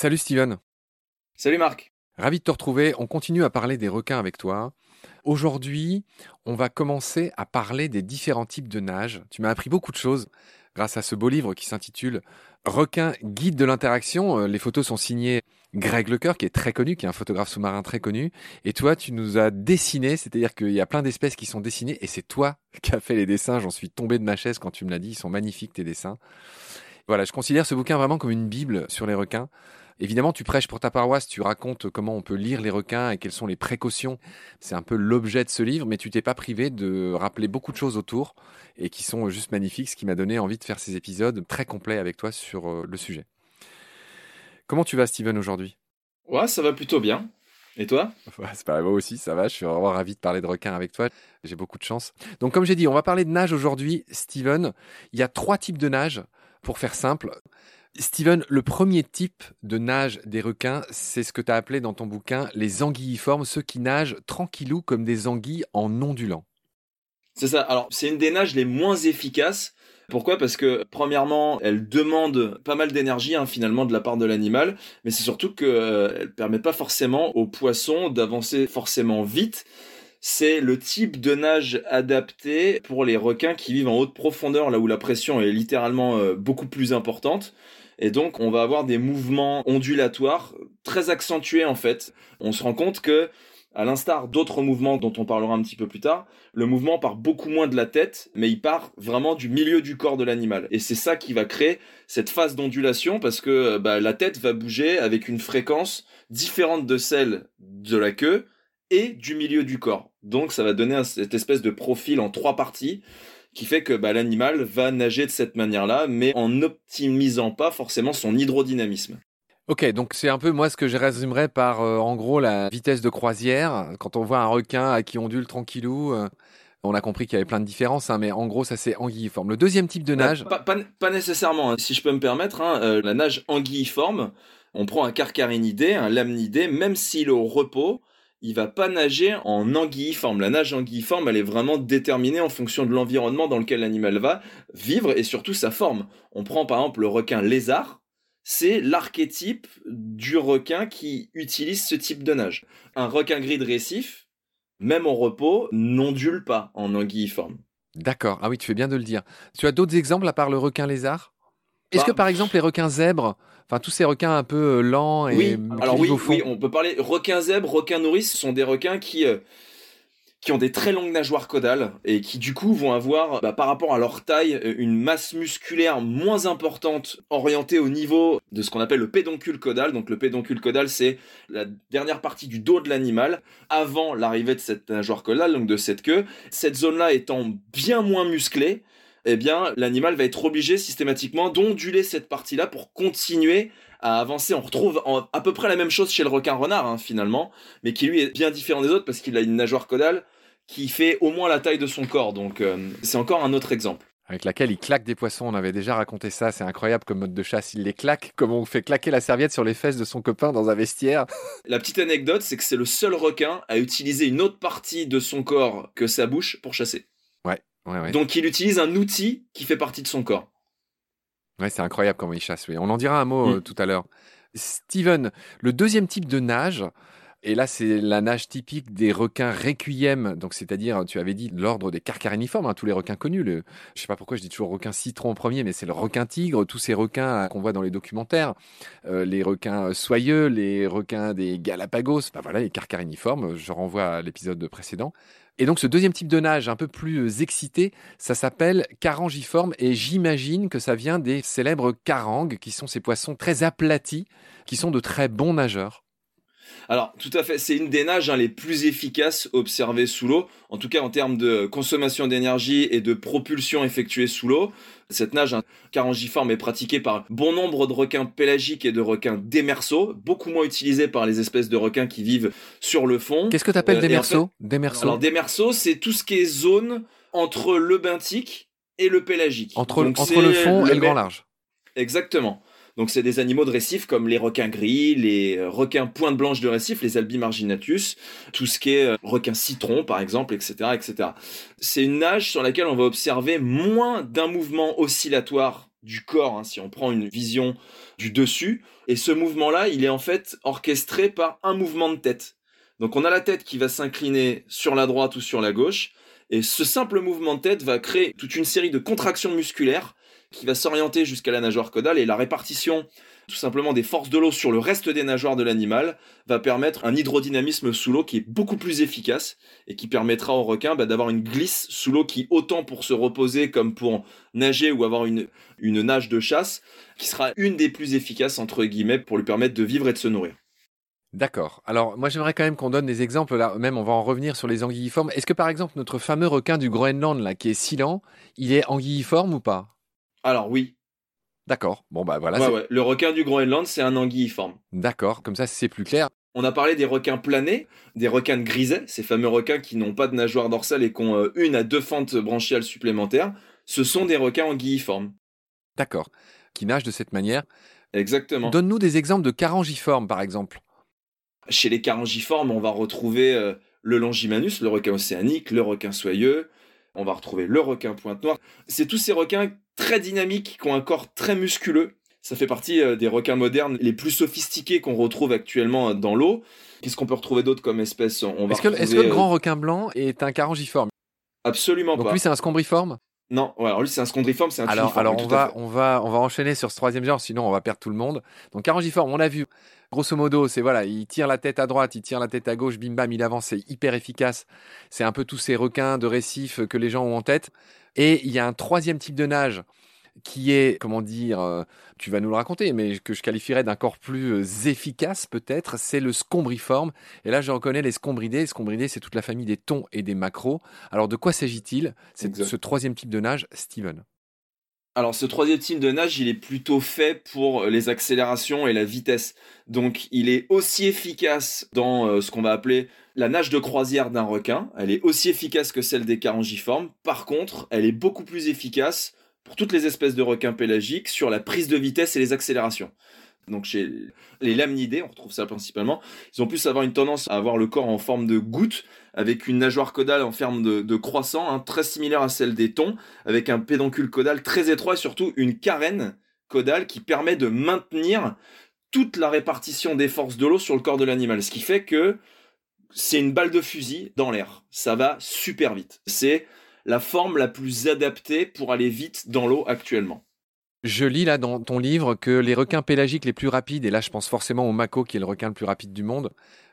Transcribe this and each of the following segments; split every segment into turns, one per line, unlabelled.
Salut Steven.
Salut Marc.
Ravi de te retrouver. On continue à parler des requins avec toi. Aujourd'hui, on va commencer à parler des différents types de nage. Tu m'as appris beaucoup de choses grâce à ce beau livre qui s'intitule Requin, guide de l'interaction. Euh, les photos sont signées Greg Lecoeur, qui est très connu, qui est un photographe sous-marin très connu. Et toi, tu nous as dessiné, c'est-à-dire qu'il y a plein d'espèces qui sont dessinées, et c'est toi qui as fait les dessins. J'en suis tombé de ma chaise quand tu me l'as dit. Ils sont magnifiques, tes dessins. Voilà, je considère ce bouquin vraiment comme une bible sur les requins. Évidemment, tu prêches pour ta paroisse, tu racontes comment on peut lire les requins et quelles sont les précautions. C'est un peu l'objet de ce livre, mais tu t'es pas privé de rappeler beaucoup de choses autour et qui sont juste magnifiques, ce qui m'a donné envie de faire ces épisodes très complets avec toi sur euh, le sujet. Comment tu vas, Steven, aujourd'hui?
Ouais, ça va plutôt bien. Et toi?
C'est pareil, moi aussi, ça va. Je suis vraiment ravi de parler de requins avec toi. J'ai beaucoup de chance. Donc, comme j'ai dit, on va parler de nage aujourd'hui. Steven, il y a trois types de nage, pour faire simple. Steven, le premier type de nage des requins, c'est ce que tu as appelé dans ton bouquin les anguilliformes, ceux qui nagent tranquillou comme des anguilles en ondulant.
C'est ça. Alors, c'est une des nages les moins efficaces. Pourquoi? Parce que premièrement, elle demande pas mal d'énergie hein, finalement de la part de l'animal, mais c'est surtout qu'elle euh, ne permet pas forcément aux poissons d'avancer forcément vite. C'est le type de nage adapté pour les requins qui vivent en haute profondeur, là où la pression est littéralement euh, beaucoup plus importante. Et donc, on va avoir des mouvements ondulatoires très accentués en fait. On se rend compte que, à l'instar d'autres mouvements dont on parlera un petit peu plus tard, le mouvement part beaucoup moins de la tête, mais il part vraiment du milieu du corps de l'animal. Et c'est ça qui va créer cette phase d'ondulation parce que bah, la tête va bouger avec une fréquence différente de celle de la queue et du milieu du corps. Donc ça va donner cette espèce de profil en trois parties qui fait que bah, l'animal va nager de cette manière-là, mais en n'optimisant pas forcément son hydrodynamisme.
Ok, donc c'est un peu moi ce que je résumerais par euh, en gros la vitesse de croisière. Quand on voit un requin à qui ondule tranquillou, euh, on a compris qu'il y avait plein de différences, hein, mais en gros ça c'est anguilliforme. Le deuxième type de bah, nage.
Pas, nécessairement, hein. si je peux me permettre, hein, euh, la nage anguilliforme, on prend un carcarinidé, un lamnidé, même s'il est au repos, il va pas nager en anguilliforme. La nage anguilliforme, elle est vraiment déterminée en fonction de l'environnement dans lequel l'animal va vivre et surtout sa forme. On prend par exemple le requin lézard, c'est l'archétype du requin qui utilise ce type de nage. Un requin gris de récif, même en repos, n'ondule pas en anguilliforme.
D'accord, ah oui, tu fais bien de le dire. Tu as d'autres exemples à part le requin lézard? Est-ce que bah, par exemple les requins zèbres Enfin, tous ces requins un peu euh, lents et
oui. Alors oui, oui, on peut parler requins zèbres, requins nourrices, sont des requins qui euh, qui ont des très longues nageoires caudales et qui du coup vont avoir, bah, par rapport à leur taille, euh, une masse musculaire moins importante orientée au niveau de ce qu'on appelle le pédoncule caudal. Donc le pédoncule caudal, c'est la dernière partie du dos de l'animal avant l'arrivée de cette nageoire caudale, donc de cette queue. Cette zone-là étant bien moins musclée, eh bien, l'animal va être obligé systématiquement d'onduler cette partie-là pour continuer à avancer. On retrouve à peu près la même chose chez le requin renard, hein, finalement, mais qui lui est bien différent des autres parce qu'il a une nageoire caudale qui fait au moins la taille de son corps. Donc, euh, c'est encore un autre exemple.
Avec laquelle il claque des poissons. On avait déjà raconté ça. C'est incroyable comme mode de chasse. Il les claque comme on fait claquer la serviette sur les fesses de son copain dans un vestiaire?
La petite anecdote, c'est que c'est le seul requin à utiliser une autre partie de son corps que sa bouche pour chasser. Donc il utilise un outil qui fait partie de son corps.
Ouais, c'est incroyable comment il chasse. On en dira un mot mm. euh, tout à l'heure. Steven, le deuxième type de nage, et là c'est la nage typique des requins requiem, donc c'est-à-dire, tu avais dit l'ordre des carcariniformes, hein, tous les requins connus. Le, je sais pas pourquoi je dis toujours requin citron en premier, mais c'est le requin tigre, tous ces requins qu'on voit dans les documentaires, euh, les requins soyeux, les requins des Galapagos, bah voilà, les carcariniformes. Je renvoie à l'épisode précédent. Et donc ce deuxième type de nage un peu plus euh, excité, ça s'appelle carangiforme et j'imagine que ça vient des célèbres carangues qui sont ces poissons très aplatis qui sont de très bons nageurs.
Alors, tout à fait, c'est une des nages hein, les plus efficaces observées sous l'eau, en tout cas en termes de consommation d'énergie et de propulsion effectuée sous l'eau. Cette nage hein, carangiforme est pratiquée par bon nombre de requins pélagiques et de requins démersaux, beaucoup moins utilisés par les espèces de requins qui vivent sur le fond.
Qu'est-ce que tu appelles démersaux
démersaux Alors, démersaux, c'est tout ce qui est zone entre le benthique et le pélagique.
Entre, entre le fond et le grand large.
Exactement. Donc c'est des animaux de récif comme les requins gris, les euh, requins pointe blanche de récif, les albimarginatus, tout ce qui est euh, requin citron par exemple, etc., etc. C'est une nage sur laquelle on va observer moins d'un mouvement oscillatoire du corps, hein, si on prend une vision du dessus. Et ce mouvement-là, il est en fait orchestré par un mouvement de tête. Donc on a la tête qui va s'incliner sur la droite ou sur la gauche, et ce simple mouvement de tête va créer toute une série de contractions musculaires qui va s'orienter jusqu'à la nageoire caudale, et la répartition tout simplement des forces de l'eau sur le reste des nageoires de l'animal va permettre un hydrodynamisme sous l'eau qui est beaucoup plus efficace et qui permettra au requin bah, d'avoir une glisse sous l'eau qui, autant pour se reposer comme pour nager ou avoir une, nage de chasse, qui sera une des plus efficaces, entre guillemets, pour lui permettre de vivre et de se nourrir.
D'accord. Alors, moi, j'aimerais quand même qu'on donne des exemples. Là, même, on va en revenir sur les anguilliformes. Est-ce que, par exemple, notre fameux requin du Groenland, là, qui est Silan, il est anguilliforme ou pas?
Alors, oui.
D'accord. Bon, bah voilà.
Ouais, ouais. Le requin du Groenland, c'est un anguilliforme.
D'accord. Comme ça, c'est plus clair.
On a parlé des requins planés, des requins de griset, ces fameux requins qui n'ont pas de nageoire dorsale et qui ont euh, une à deux fentes branchiales supplémentaires. Ce sont des requins anguilliformes.
D'accord. Qui nagent de cette manière.
Exactement.
Donne-nous des exemples de carangiformes, par exemple.
Chez les carangiformes, on va retrouver euh, le longimanus, le requin océanique, le requin soyeux. On va retrouver le requin pointe noire. C'est tous ces requins très dynamiques qui ont un corps très musculeux. Ça fait partie euh, des requins modernes les plus sophistiqués qu'on retrouve actuellement euh, dans l'eau. Qu'est-ce qu'on peut retrouver d'autre comme espèce?
Est-ce que, est que, le grand requin blanc est un carangiforme?
Absolument
Donc
pas.
lui, c'est un scombriforme?
Non, ouais, alors lui c'est un scondriforme, c'est un
Alors, alors on va, on va, on va enchaîner sur ce troisième genre, sinon on va perdre tout le monde. Donc carangiforme, on a vu. Grosso modo, c'est voilà, il tire la tête à droite, il tire la tête à gauche, bim bam, il avance, c'est hyper efficace. C'est un peu tous ces requins de récifs que les gens ont en tête. Et il y a un troisième type de nage qui est, comment dire, euh, tu vas nous le raconter, mais que je qualifierais d'un corps plus euh, efficace peut-être, c'est le scombriforme. Et là, je reconnais les scombridés. Les scombridés, c'est toute la famille des thons et des macros. Alors, de quoi s'agit-il? C'est ce troisième type de nage, Steven.
Alors ce troisième type de nage, il est plutôt fait pour les accélérations et la vitesse. Donc il est aussi efficace dans euh, ce qu'on va appeler la nage de croisière d'un requin. Elle est aussi efficace que celle des carangiformes. Par contre, elle est beaucoup plus efficace pour toutes les espèces de requins pélagiques sur la prise de vitesse et les accélérations. Donc chez les lamnidés, on retrouve ça principalement, ils ont plus avoir une tendance à avoir le corps en forme de goutte, avec une nageoire caudale en forme de, croissant, hein, très similaire à celle des thons, avec un pédoncule caudal très étroit et surtout une carène caudale qui permet de maintenir toute la répartition des forces de l'eau sur le corps de l'animal. Ce qui fait que c'est une balle de fusil dans l'air. Ça va super vite. C'est la forme la plus adaptée pour aller vite dans l'eau actuellement.
Je lis là dans ton livre que les requins pélagiques les plus rapides, et là je pense forcément au mako qui est le requin le plus rapide du monde,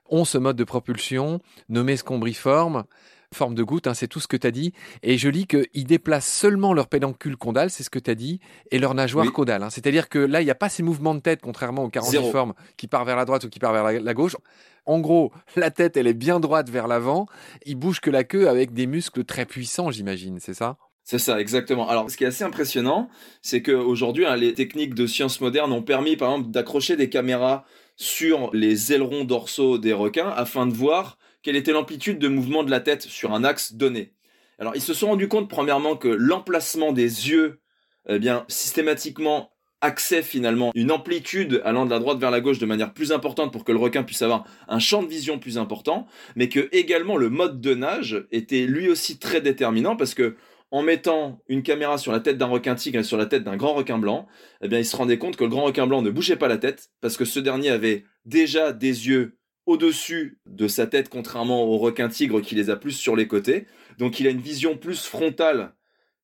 ont ce mode de propulsion nommé scombriforme, forme de goutte, hein, c'est tout ce que tu as dit. Et je lis qu'ils déplacent seulement leur pédoncule caudal, c'est ce que tu as dit, et leur nageoire caudale. Hein. C'est-à-dire que là, il n'y a pas ces mouvements de tête, contrairement au carangiforme qui part vers la droite ou qui part vers la, gauche. En gros, la tête, elle est bien droite vers l'avant. Il bouge que la queue avec des muscles très puissants, j'imagine, c'est ça?
C'est ça, exactement. Alors, ce qui est assez impressionnant, c'est qu'aujourd'hui, hein, les techniques de sciences modernes ont permis, par exemple, d'accrocher des caméras sur les ailerons dorsaux des requins afin de voir quelle était l'amplitude de mouvement de la tête sur un axe donné. Alors, ils se sont rendus compte, premièrement, que l'emplacement des yeux, eh bien, systématiquement accès finalement une amplitude allant de la droite vers la gauche de manière plus importante pour que le requin puisse avoir un champ de vision plus important, mais que également le mode de nage était lui aussi très déterminant parce que en mettant une caméra sur la tête d'un requin tigre et sur la tête d'un grand requin blanc, eh bien, il se rendait compte que le grand requin blanc ne bougeait pas la tête parce que ce dernier avait déjà des yeux au-dessus de sa tête, contrairement au requin tigre qui les a plus sur les côtés. Donc, il a une vision plus frontale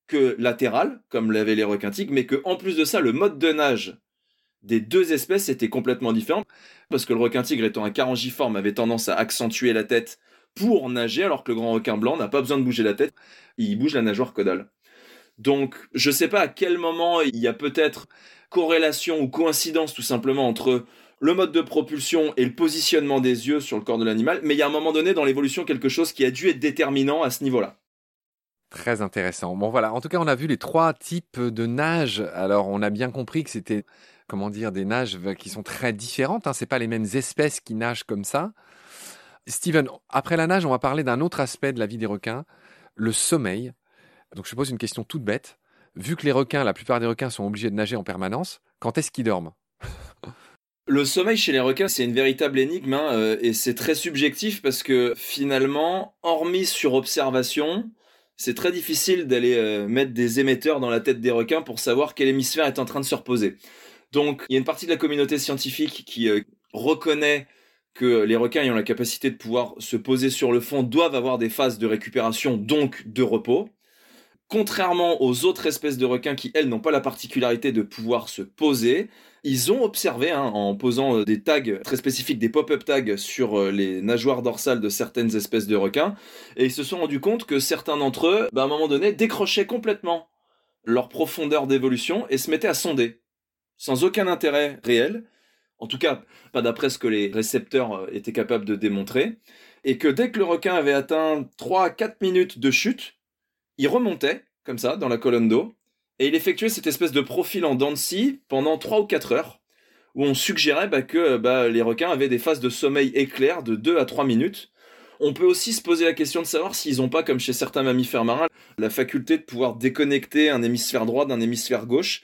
que latérale, comme l'avaient les requins tigres, mais que en plus de ça, le mode de nage des deux espèces était complètement différent parce que le requin tigre étant un carangiforme avait tendance à accentuer la tête pour nager, alors que le grand requin blanc n'a pas besoin de bouger la tête, il bouge la nageoire caudale. Donc, je ne sais pas à quel moment il y a peut-être corrélation ou coïncidence tout simplement entre le mode de propulsion et le positionnement des yeux sur le corps de l'animal, mais il y a un moment donné dans l'évolution quelque chose qui a dû être déterminant à ce niveau-là.
Très intéressant. Bon voilà, en tout cas on a vu les trois types de nage. Alors on a bien compris que c'était, comment dire, des nages qui sont très différentes. Hein. C'est pas les mêmes espèces qui nagent comme ça. Steven, après la nage, on va parler d'un autre aspect de la vie des requins, le sommeil. Donc je pose une question toute bête. Vu que les requins, la plupart des requins sont obligés de nager en permanence, quand est-ce qu'ils dorment?
Le sommeil chez les requins, c'est une véritable énigme hein, euh, et c'est très subjectif parce que finalement, hormis sur observation, c'est très difficile d'aller euh, mettre des émetteurs dans la tête des requins pour savoir quel hémisphère est en train de se reposer. Donc, il y a une partie de la communauté scientifique qui euh, reconnaît que les requins ayant la capacité de pouvoir se poser sur le fond doivent avoir des phases de récupération, donc de repos. Contrairement aux autres espèces de requins qui, elles, n'ont pas la particularité de pouvoir se poser, ils ont observé, hein, en posant euh, des tags très spécifiques, des pop-up tags sur euh, les nageoires dorsales de certaines espèces de requins, et ils se sont rendus compte que certains d'entre eux, bah, à un moment donné, décrochaient complètement leur profondeur d'évolution et se mettaient à sonder, sans aucun intérêt réel, en tout cas pas d'après ce que les récepteurs euh, étaient capables de démontrer, et que dès que le requin avait atteint 3 à 4 minutes de chute, il remontait, comme ça, dans la colonne d'eau, et il effectuait cette espèce de profil en dents de scie pendant 3 ou 4 heures, où on suggérait bah, que bah, les requins avaient des phases de sommeil éclair de 2 à 3 minutes. On peut aussi se poser la question de savoir s'ils n'ont pas, comme chez certains mammifères marins, la faculté de pouvoir déconnecter un hémisphère droit d'un hémisphère gauche,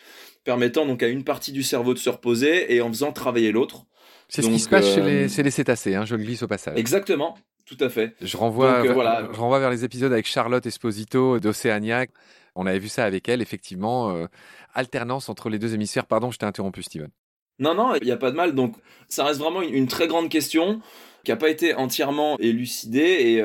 permettant donc à une partie du cerveau de se reposer et en faisant travailler l'autre.
C'est ce qui se passe chez, les, euh, les, cétacés, hein, je le glisse au passage.
Exactement, tout à fait.
Je renvoie, euh, je renvoie vers les épisodes avec Charlotte Esposito d'Océania. On avait vu ça avec elle, effectivement, euh, alternance entre les deux hémisphères. Pardon, je t'ai interrompu, Steven.
Non, non, il n'y a pas de mal. Donc, ça reste vraiment une, très grande question qui n'a pas été entièrement élucidée et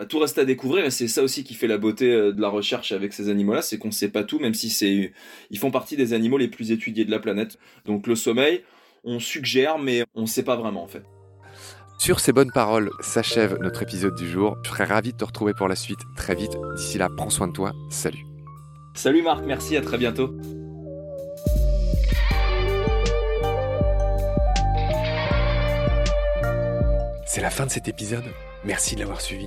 bah, tout reste à découvrir. Et c'est ça aussi qui fait la beauté de la recherche avec ces animaux-là, c'est qu'on ne sait pas tout, même si c'est, ils font partie des animaux les plus étudiés de la planète. Donc, le sommeil, on suggère, mais on ne sait pas vraiment en fait.
Sur ces bonnes paroles s'achève notre épisode du jour. Je serais ravi de te retrouver pour la suite très vite. D'ici là, prends soin de toi. Salut.
Salut Marc, merci, à très bientôt.
C'est la fin de cet épisode. Merci de l'avoir suivi.